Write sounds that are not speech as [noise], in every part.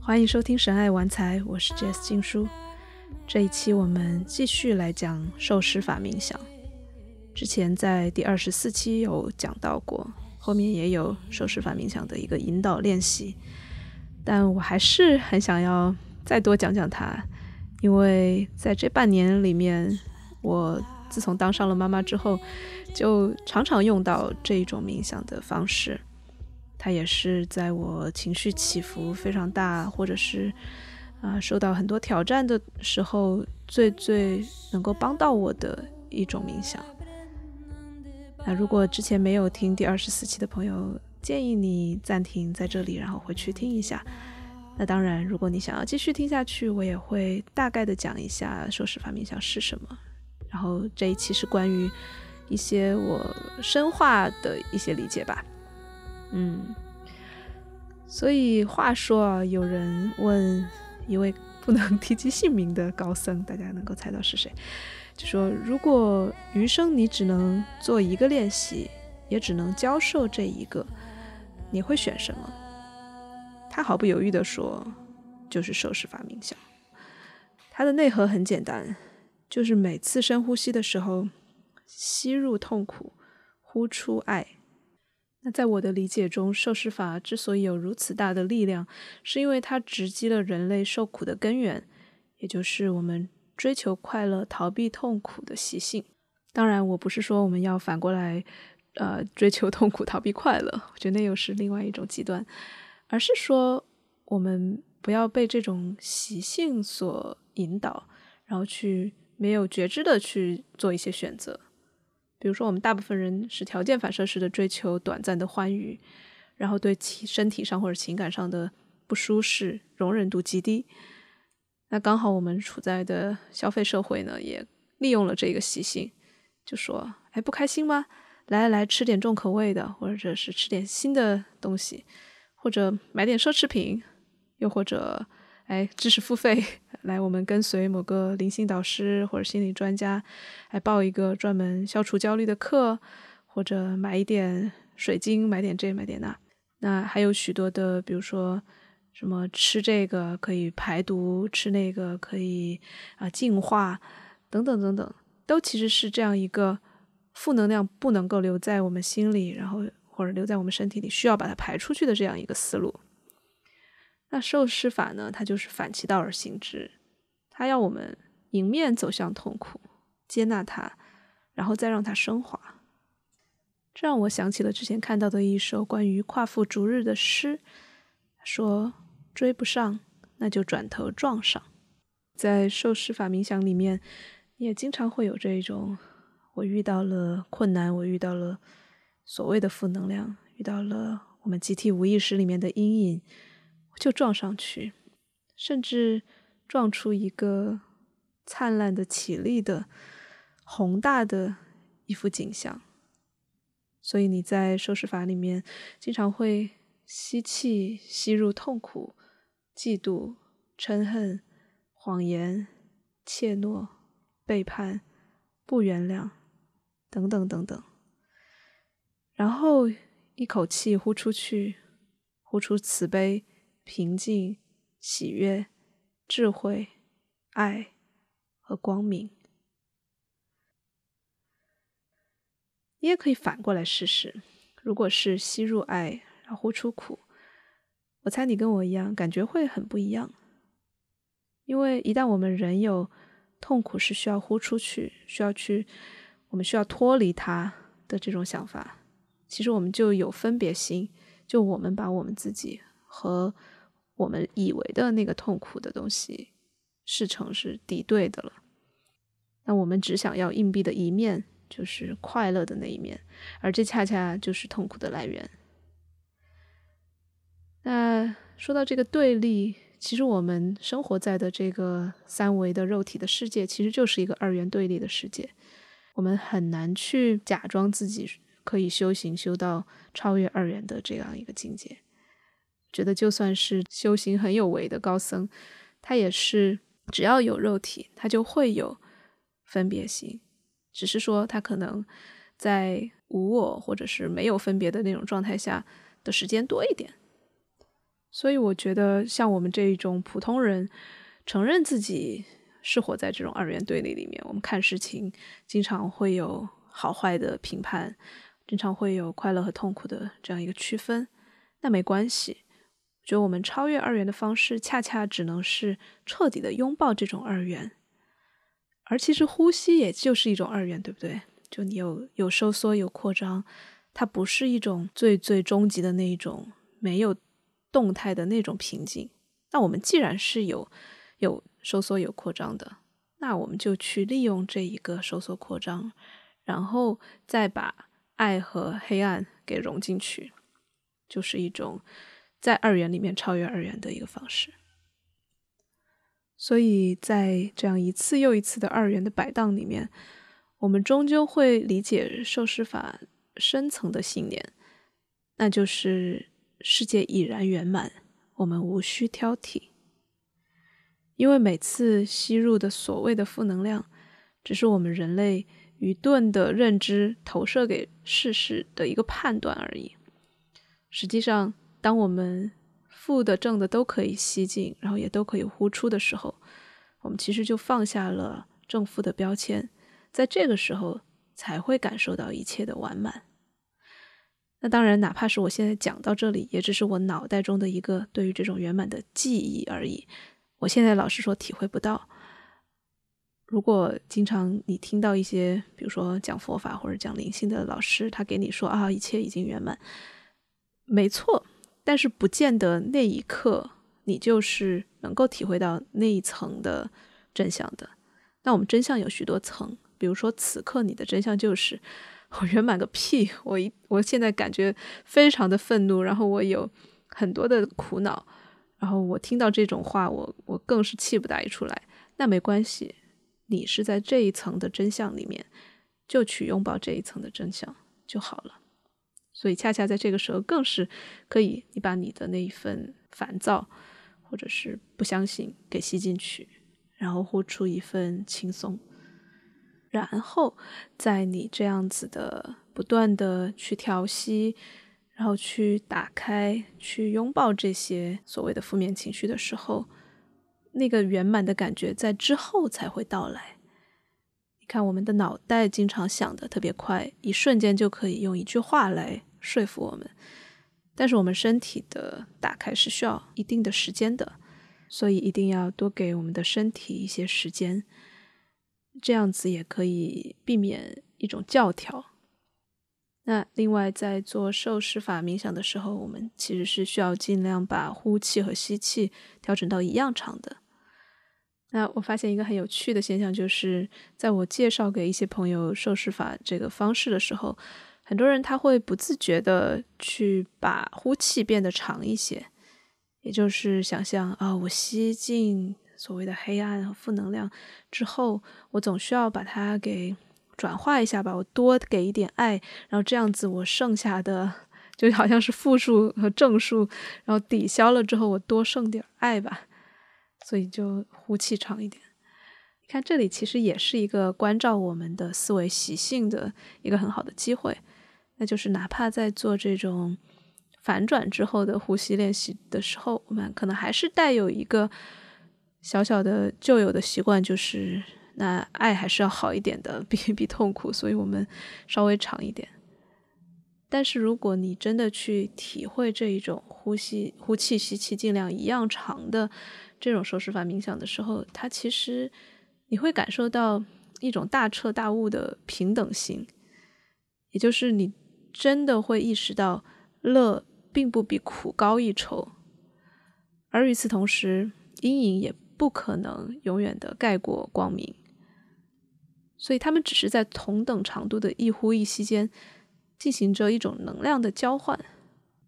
欢迎收听《神爱玩财》，我是 Jess 金书。这一期我们继续来讲受施法冥想。之前在第二十四期有讲到过，后面也有受施法冥想的一个引导练习，但我还是很想要再多讲讲它，因为在这半年里面，我自从当上了妈妈之后，就常常用到这一种冥想的方式。它也是在我情绪起伏非常大，或者是啊受到很多挑战的时候，最最能够帮到我的一种冥想。那如果之前没有听第二十四期的朋友，建议你暂停在这里，然后回去听一下。那当然，如果你想要继续听下去，我也会大概的讲一下受释法冥想是什么。然后这一期是关于一些我深化的一些理解吧。嗯，所以话说啊，有人问一位不能 [laughs] 提及姓名的高僧，大家能够猜到是谁？就说如果余生你只能做一个练习，也只能教授这一个，你会选什么？他毫不犹豫地说，就是受释法冥想。它的内核很简单，就是每次深呼吸的时候，吸入痛苦，呼出爱。那在我的理解中，受施法之所以有如此大的力量，是因为它直击了人类受苦的根源，也就是我们追求快乐、逃避痛苦的习性。当然，我不是说我们要反过来，呃，追求痛苦、逃避快乐，我觉得那又是另外一种极端，而是说我们不要被这种习性所引导，然后去没有觉知的去做一些选择。比如说，我们大部分人是条件反射式的追求短暂的欢愉，然后对其身体上或者情感上的不舒适容忍度极低。那刚好我们处在的消费社会呢，也利用了这个习性，就说：“哎，不开心吗？来来来，吃点重口味的，或者是吃点新的东西，或者买点奢侈品，又或者……”哎，知识付费 [laughs] 来，我们跟随某个灵性导师或者心理专家，来报一个专门消除焦虑的课，或者买一点水晶，买点这，买点那。那还有许多的，比如说什么吃这个可以排毒，吃那个可以啊净化，等等等等，都其实是这样一个负能量不能够留在我们心里，然后或者留在我们身体里，需要把它排出去的这样一个思路。那受施法呢？它就是反其道而行之，它要我们迎面走向痛苦，接纳它，然后再让它升华。这让我想起了之前看到的一首关于夸父逐日的诗，说：“追不上，那就转头撞上。”在受施法冥想里面，你也经常会有这一种：我遇到了困难，我遇到了所谓的负能量，遇到了我们集体无意识里面的阴影。就撞上去，甚至撞出一个灿烂的、绮丽的、宏大的一幅景象。所以你在收拾法里面，经常会吸气，吸入痛苦、嫉妒、嗔恨、谎言、怯懦、背叛、不原谅等等等等，然后一口气呼出去，呼出慈悲。平静、喜悦、智慧、爱和光明。你也可以反过来试试，如果是吸入爱，然后呼出苦，我猜你跟我一样，感觉会很不一样。因为一旦我们人有痛苦是需要呼出去，需要去，我们需要脱离它的这种想法，其实我们就有分别心，就我们把我们自己和我们以为的那个痛苦的东西，视成是敌对的了。那我们只想要硬币的一面，就是快乐的那一面，而这恰恰就是痛苦的来源。那说到这个对立，其实我们生活在的这个三维的肉体的世界，其实就是一个二元对立的世界。我们很难去假装自己可以修行修到超越二元的这样一个境界。觉得就算是修行很有为的高僧，他也是只要有肉体，他就会有分别心，只是说他可能在无我或者是没有分别的那种状态下的时间多一点。所以我觉得，像我们这一种普通人，承认自己是活在这种二元对立里面，我们看事情经常会有好坏的评判，经常会有快乐和痛苦的这样一个区分，那没关系。我觉得我们超越二元的方式，恰恰只能是彻底的拥抱这种二元，而其实呼吸也就是一种二元，对不对？就你有有收缩有扩张，它不是一种最最终极的那一种没有动态的那种平静。那我们既然是有有收缩有扩张的，那我们就去利用这一个收缩扩张，然后再把爱和黑暗给融进去，就是一种。在二元里面超越二元的一个方式，所以在这样一次又一次的二元的摆荡里面，我们终究会理解受施法深层的信念，那就是世界已然圆满，我们无需挑剔，因为每次吸入的所谓的负能量，只是我们人类愚钝的认知投射给事实的一个判断而已，实际上。当我们负的正的都可以吸进，然后也都可以呼出的时候，我们其实就放下了正负的标签，在这个时候才会感受到一切的完满。那当然，哪怕是我现在讲到这里，也只是我脑袋中的一个对于这种圆满的记忆而已。我现在老实说，体会不到。如果经常你听到一些，比如说讲佛法或者讲灵性的老师，他给你说啊，一切已经圆满，没错。但是不见得那一刻你就是能够体会到那一层的真相的。那我们真相有许多层，比如说此刻你的真相就是我圆满个屁！我一我现在感觉非常的愤怒，然后我有很多的苦恼，然后我听到这种话，我我更是气不打一处来。那没关系，你是在这一层的真相里面，就去拥抱这一层的真相就好了。所以，恰恰在这个时候，更是可以你把你的那一份烦躁，或者是不相信给吸进去，然后呼出一份轻松，然后在你这样子的不断的去调息，然后去打开、去拥抱这些所谓的负面情绪的时候，那个圆满的感觉在之后才会到来。你看，我们的脑袋经常想的特别快，一瞬间就可以用一句话来说服我们。但是我们身体的打开是需要一定的时间的，所以一定要多给我们的身体一些时间，这样子也可以避免一种教条。那另外，在做受施法冥想的时候，我们其实是需要尽量把呼气和吸气调整到一样长的。那我发现一个很有趣的现象，就是在我介绍给一些朋友受试法这个方式的时候，很多人他会不自觉的去把呼气变得长一些，也就是想象啊，我吸进所谓的黑暗和负能量之后，我总需要把它给转化一下吧，我多给一点爱，然后这样子我剩下的就好像是负数和正数，然后抵消了之后，我多剩点爱吧。所以就呼气长一点。你看这里其实也是一个关照我们的思维习性的一个很好的机会，那就是哪怕在做这种反转之后的呼吸练习的时候，我们可能还是带有一个小小的旧有的习惯，就是那爱还是要好一点的，比比痛苦，所以我们稍微长一点。但是如果你真的去体会这一种呼吸、呼气、吸气尽量一样长的。这种收拾法冥想的时候，它其实你会感受到一种大彻大悟的平等性，也就是你真的会意识到乐并不比苦高一筹，而与此同时，阴影也不可能永远的盖过光明，所以他们只是在同等长度的一呼一吸间进行着一种能量的交换，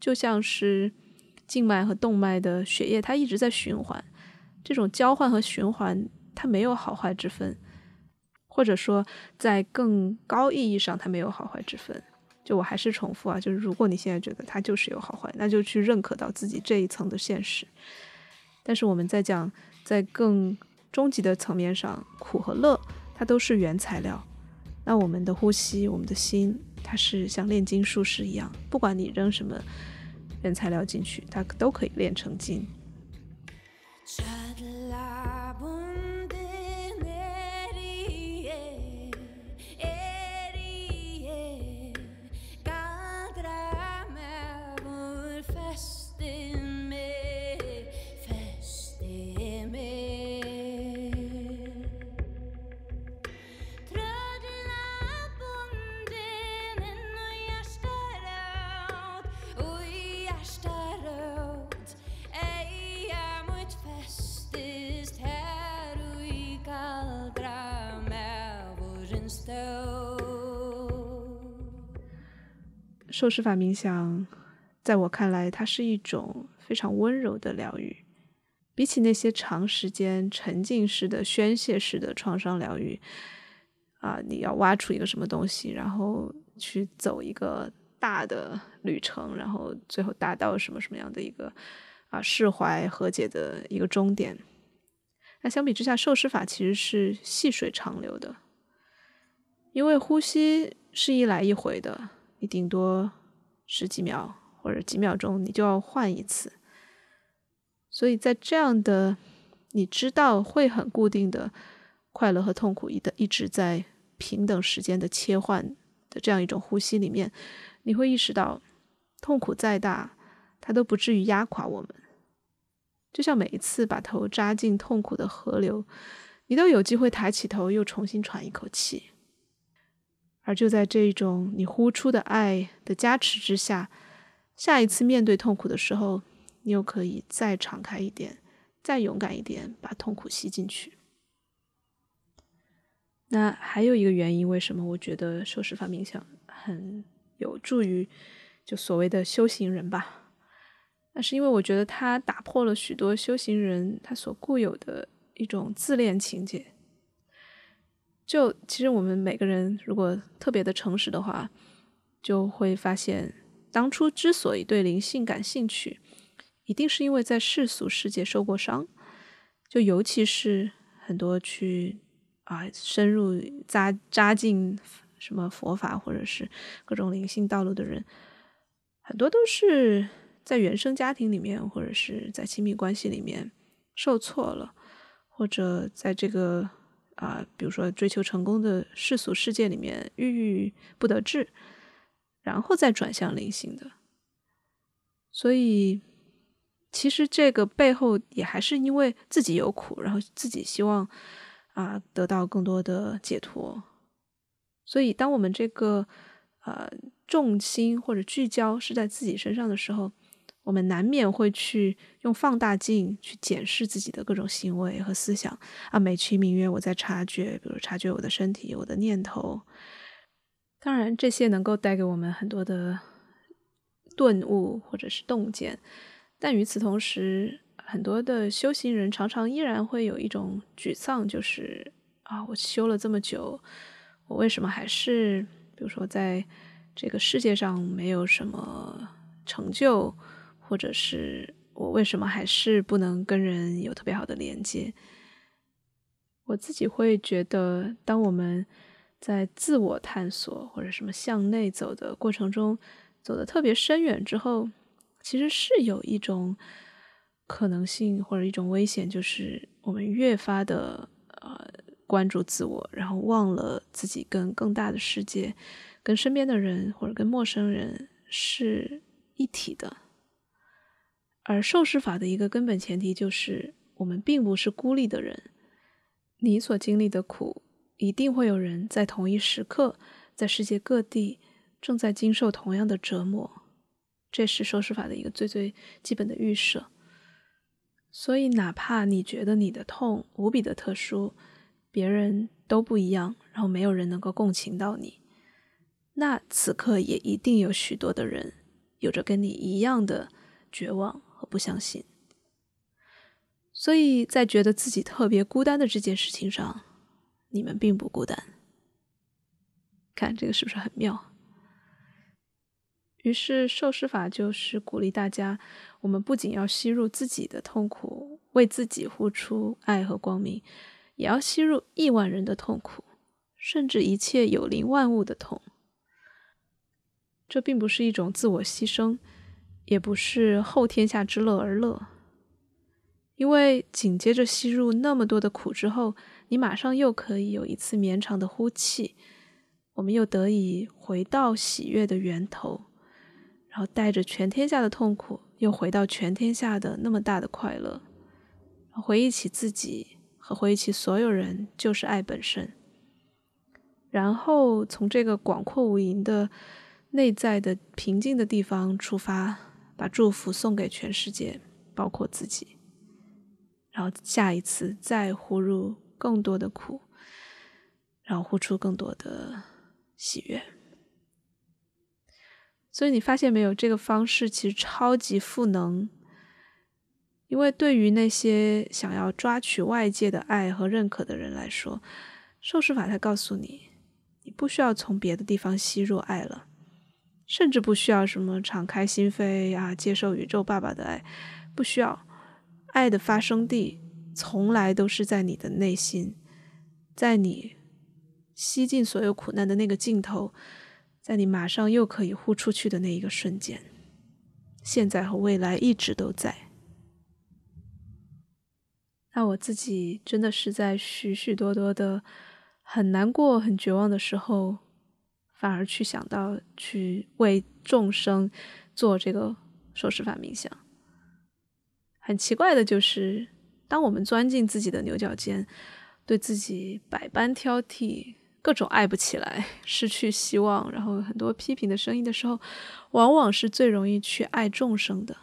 就像是静脉和动脉的血液，它一直在循环。这种交换和循环，它没有好坏之分，或者说在更高意义上，它没有好坏之分。就我还是重复啊，就是如果你现在觉得它就是有好坏，那就去认可到自己这一层的现实。但是我们在讲在更终极的层面上，苦和乐它都是原材料。那我们的呼吸，我们的心，它是像炼金术士一样，不管你扔什么原材料进去，它都可以炼成金。受施法冥想，在我看来，它是一种非常温柔的疗愈。比起那些长时间沉浸式的、宣泄式的创伤疗愈，啊，你要挖出一个什么东西，然后去走一个大的旅程，然后最后达到什么什么样的一个啊释怀和解的一个终点。那相比之下，受施法其实是细水长流的，因为呼吸是一来一回的。你顶多十几秒或者几秒钟，你就要换一次。所以在这样的你知道会很固定的快乐和痛苦一的一直在平等时间的切换的这样一种呼吸里面，你会意识到痛苦再大，它都不至于压垮我们。就像每一次把头扎进痛苦的河流，你都有机会抬起头，又重新喘一口气。而就在这种你呼出的爱的加持之下，下一次面对痛苦的时候，你又可以再敞开一点，再勇敢一点，把痛苦吸进去。那还有一个原因，为什么我觉得受释法冥想很有助于就所谓的修行人吧？那是因为我觉得它打破了许多修行人他所固有的一种自恋情节。就其实我们每个人如果特别的诚实的话，就会发现，当初之所以对灵性感兴趣，一定是因为在世俗世界受过伤。就尤其是很多去啊深入扎扎进什么佛法或者是各种灵性道路的人，很多都是在原生家庭里面或者是在亲密关系里面受挫了，或者在这个。啊，比如说追求成功的世俗世界里面郁郁不得志，然后再转向灵性的，所以其实这个背后也还是因为自己有苦，然后自己希望啊得到更多的解脱。所以当我们这个呃重心或者聚焦是在自己身上的时候。我们难免会去用放大镜去检视自己的各种行为和思想啊，美其名曰我在察觉，比如察觉我的身体、我的念头。当然，这些能够带给我们很多的顿悟或者是洞见，但与此同时，很多的修行人常常依然会有一种沮丧，就是啊，我修了这么久，我为什么还是，比如说在这个世界上没有什么成就？或者是我为什么还是不能跟人有特别好的连接？我自己会觉得，当我们在自我探索或者什么向内走的过程中，走的特别深远之后，其实是有一种可能性或者一种危险，就是我们越发的呃关注自我，然后忘了自己跟更大的世界、跟身边的人或者跟陌生人是一体的。而受试法的一个根本前提就是，我们并不是孤立的人。你所经历的苦，一定会有人在同一时刻，在世界各地正在经受同样的折磨。这是受试法的一个最最基本的预设。所以，哪怕你觉得你的痛无比的特殊，别人都不一样，然后没有人能够共情到你，那此刻也一定有许多的人有着跟你一样的绝望。不相信，所以在觉得自己特别孤单的这件事情上，你们并不孤单。看这个是不是很妙？于是受施法就是鼓励大家，我们不仅要吸入自己的痛苦，为自己呼出爱和光明，也要吸入亿万人的痛苦，甚至一切有灵万物的痛。这并不是一种自我牺牲，也不是后天下之乐而乐，因为紧接着吸入那么多的苦之后，你马上又可以有一次绵长的呼气，我们又得以回到喜悦的源头。然后带着全天下的痛苦，又回到全天下的那么大的快乐，回忆起自己和回忆起所有人，就是爱本身。然后从这个广阔无垠的内在的平静的地方出发，把祝福送给全世界，包括自己。然后下一次再呼入更多的苦，然后呼出更多的喜悦。所以你发现没有，这个方式其实超级赋能，因为对于那些想要抓取外界的爱和认可的人来说，受试法才告诉你，你不需要从别的地方吸入爱了，甚至不需要什么敞开心扉啊，接受宇宙爸爸的爱，不需要，爱的发生地从来都是在你的内心，在你吸尽所有苦难的那个尽头。在你马上又可以呼出去的那一个瞬间，现在和未来一直都在。那我自己真的是在许许多多的很难过、很绝望的时候，反而去想到去为众生做这个受持法冥想。很奇怪的就是，当我们钻进自己的牛角尖，对自己百般挑剔。各种爱不起来，失去希望，然后很多批评的声音的时候，往往是最容易去爱众生的。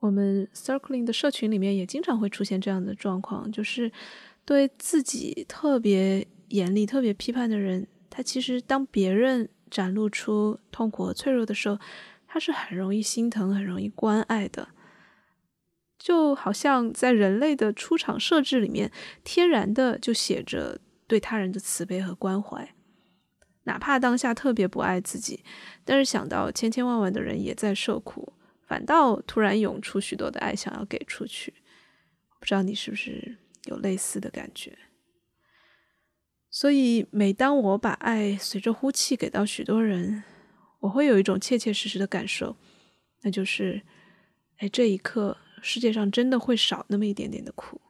我们 Circling 的社群里面也经常会出现这样的状况，就是对自己特别严厉、特别批判的人，他其实当别人展露出痛苦和脆弱的时候，他是很容易心疼、很容易关爱的。就好像在人类的出厂设置里面，天然的就写着。对他人的慈悲和关怀，哪怕当下特别不爱自己，但是想到千千万万的人也在受苦，反倒突然涌出许多的爱，想要给出去。不知道你是不是有类似的感觉？所以，每当我把爱随着呼气给到许多人，我会有一种切切实实的感受，那就是，哎，这一刻世界上真的会少那么一点点的苦。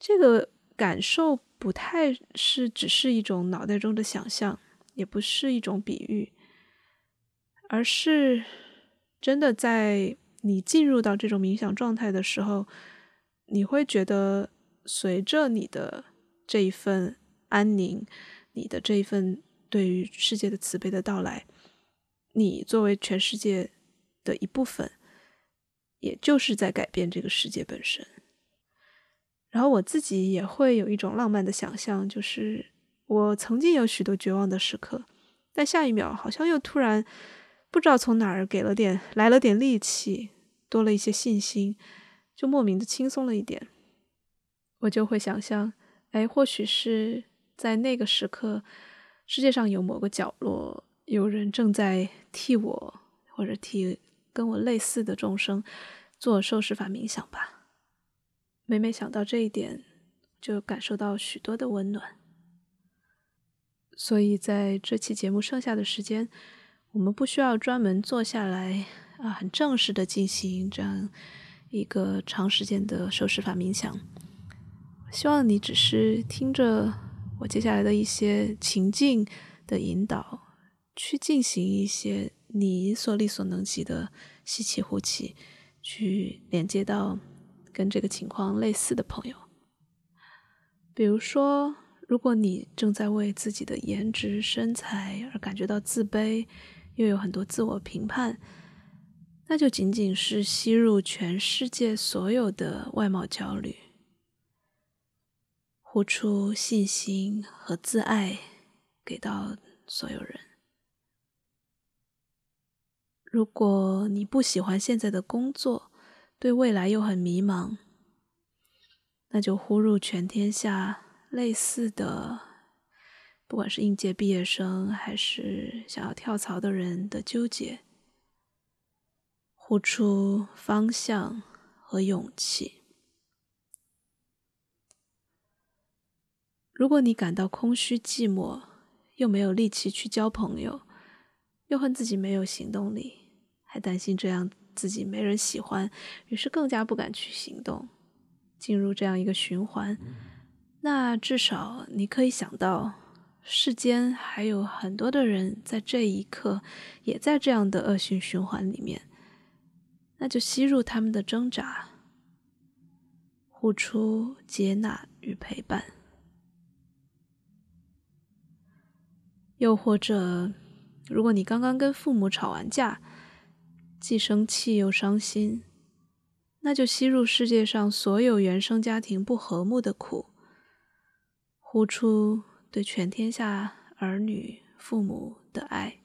这个感受。不太是只是一种脑袋中的想象，也不是一种比喻，而是真的在你进入到这种冥想状态的时候，你会觉得随着你的这一份安宁，你的这一份对于世界的慈悲的到来，你作为全世界的一部分，也就是在改变这个世界本身。然后我自己也会有一种浪漫的想象，就是我曾经有许多绝望的时刻，但下一秒好像又突然不知道从哪儿给了点来了点力气，多了一些信心，就莫名的轻松了一点。我就会想象，哎，或许是在那个时刻，世界上有某个角落，有人正在替我或者替跟我类似的众生做受持法冥想吧。每每想到这一点，就感受到许多的温暖。所以在这期节目剩下的时间，我们不需要专门坐下来啊，很正式的进行这样一个长时间的受持法冥想。希望你只是听着我接下来的一些情境的引导，去进行一些你所力所能及的吸气呼气，去连接到。跟这个情况类似的朋友，比如说，如果你正在为自己的颜值、身材而感觉到自卑，又有很多自我评判，那就仅仅是吸入全世界所有的外貌焦虑，呼出信心和自爱给到所有人。如果你不喜欢现在的工作，对未来又很迷茫，那就呼入全天下类似的，不管是应届毕业生还是想要跳槽的人的纠结，呼出方向和勇气。如果你感到空虚寂寞，又没有力气去交朋友，又恨自己没有行动力，还担心这样自己没人喜欢，于是更加不敢去行动，进入这样一个循环，那至少你可以想到，世间还有很多的人在这一刻也在这样的恶性循环里面，那就吸入他们的挣扎，呼出接纳与陪伴。又或者，如果你刚刚跟父母吵完架，既生气又伤心，那就吸入世界上所有原生家庭不和睦的苦，呼出对全天下儿女、父母的爱。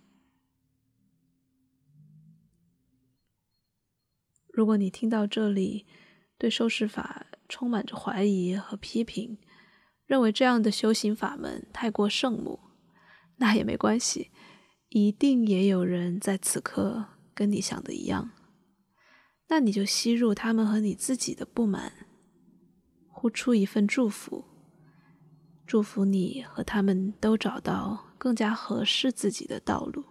如果你听到这里，对受试法充满着怀疑和批评，认为这样的修行法门太过圣母。那也没关系，一定也有人在此刻跟你想的一样。那你就吸入他们和你自己的不满，呼出一份祝福，祝福你和他们都找到更加合适自己的道路。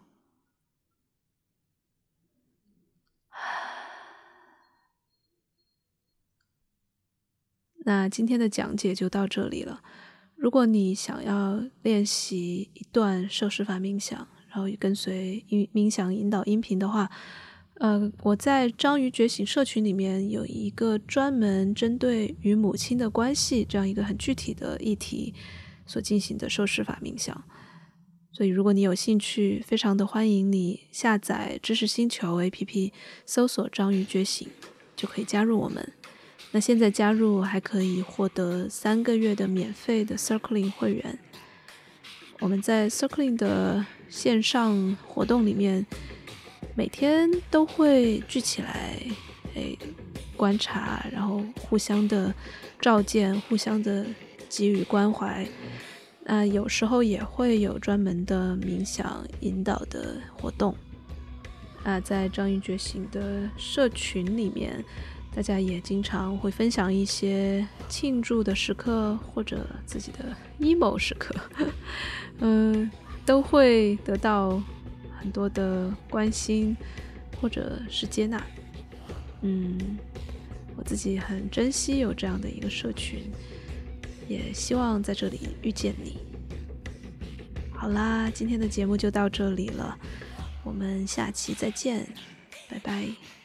[sighs] 那今天的讲解就到这里了。如果你想要练习一段受施法冥想，然后跟随冥冥想引导音频的话，呃，我在章鱼觉醒社群里面有一个专门针对与母亲的关系这样一个很具体的议题所进行的受施法冥想。所以，如果你有兴趣，非常的欢迎你下载知识星球 APP，搜索“章鱼觉醒”，就可以加入我们。那现在加入还可以获得三个月的免费的 Circling 会员。我们在 Circling 的线上活动里面，每天都会聚起来，哎，观察，然后互相的照见，互相的给予关怀。那有时候也会有专门的冥想引导的活动。啊，在章鱼觉醒的社群里面。大家也经常会分享一些庆祝的时刻，或者自己的 emo 时刻，[laughs] 嗯，都会得到很多的关心，或者是接纳。嗯，我自己很珍惜有这样的一个社群，也希望在这里遇见你。好啦，今天的节目就到这里了，我们下期再见，拜拜。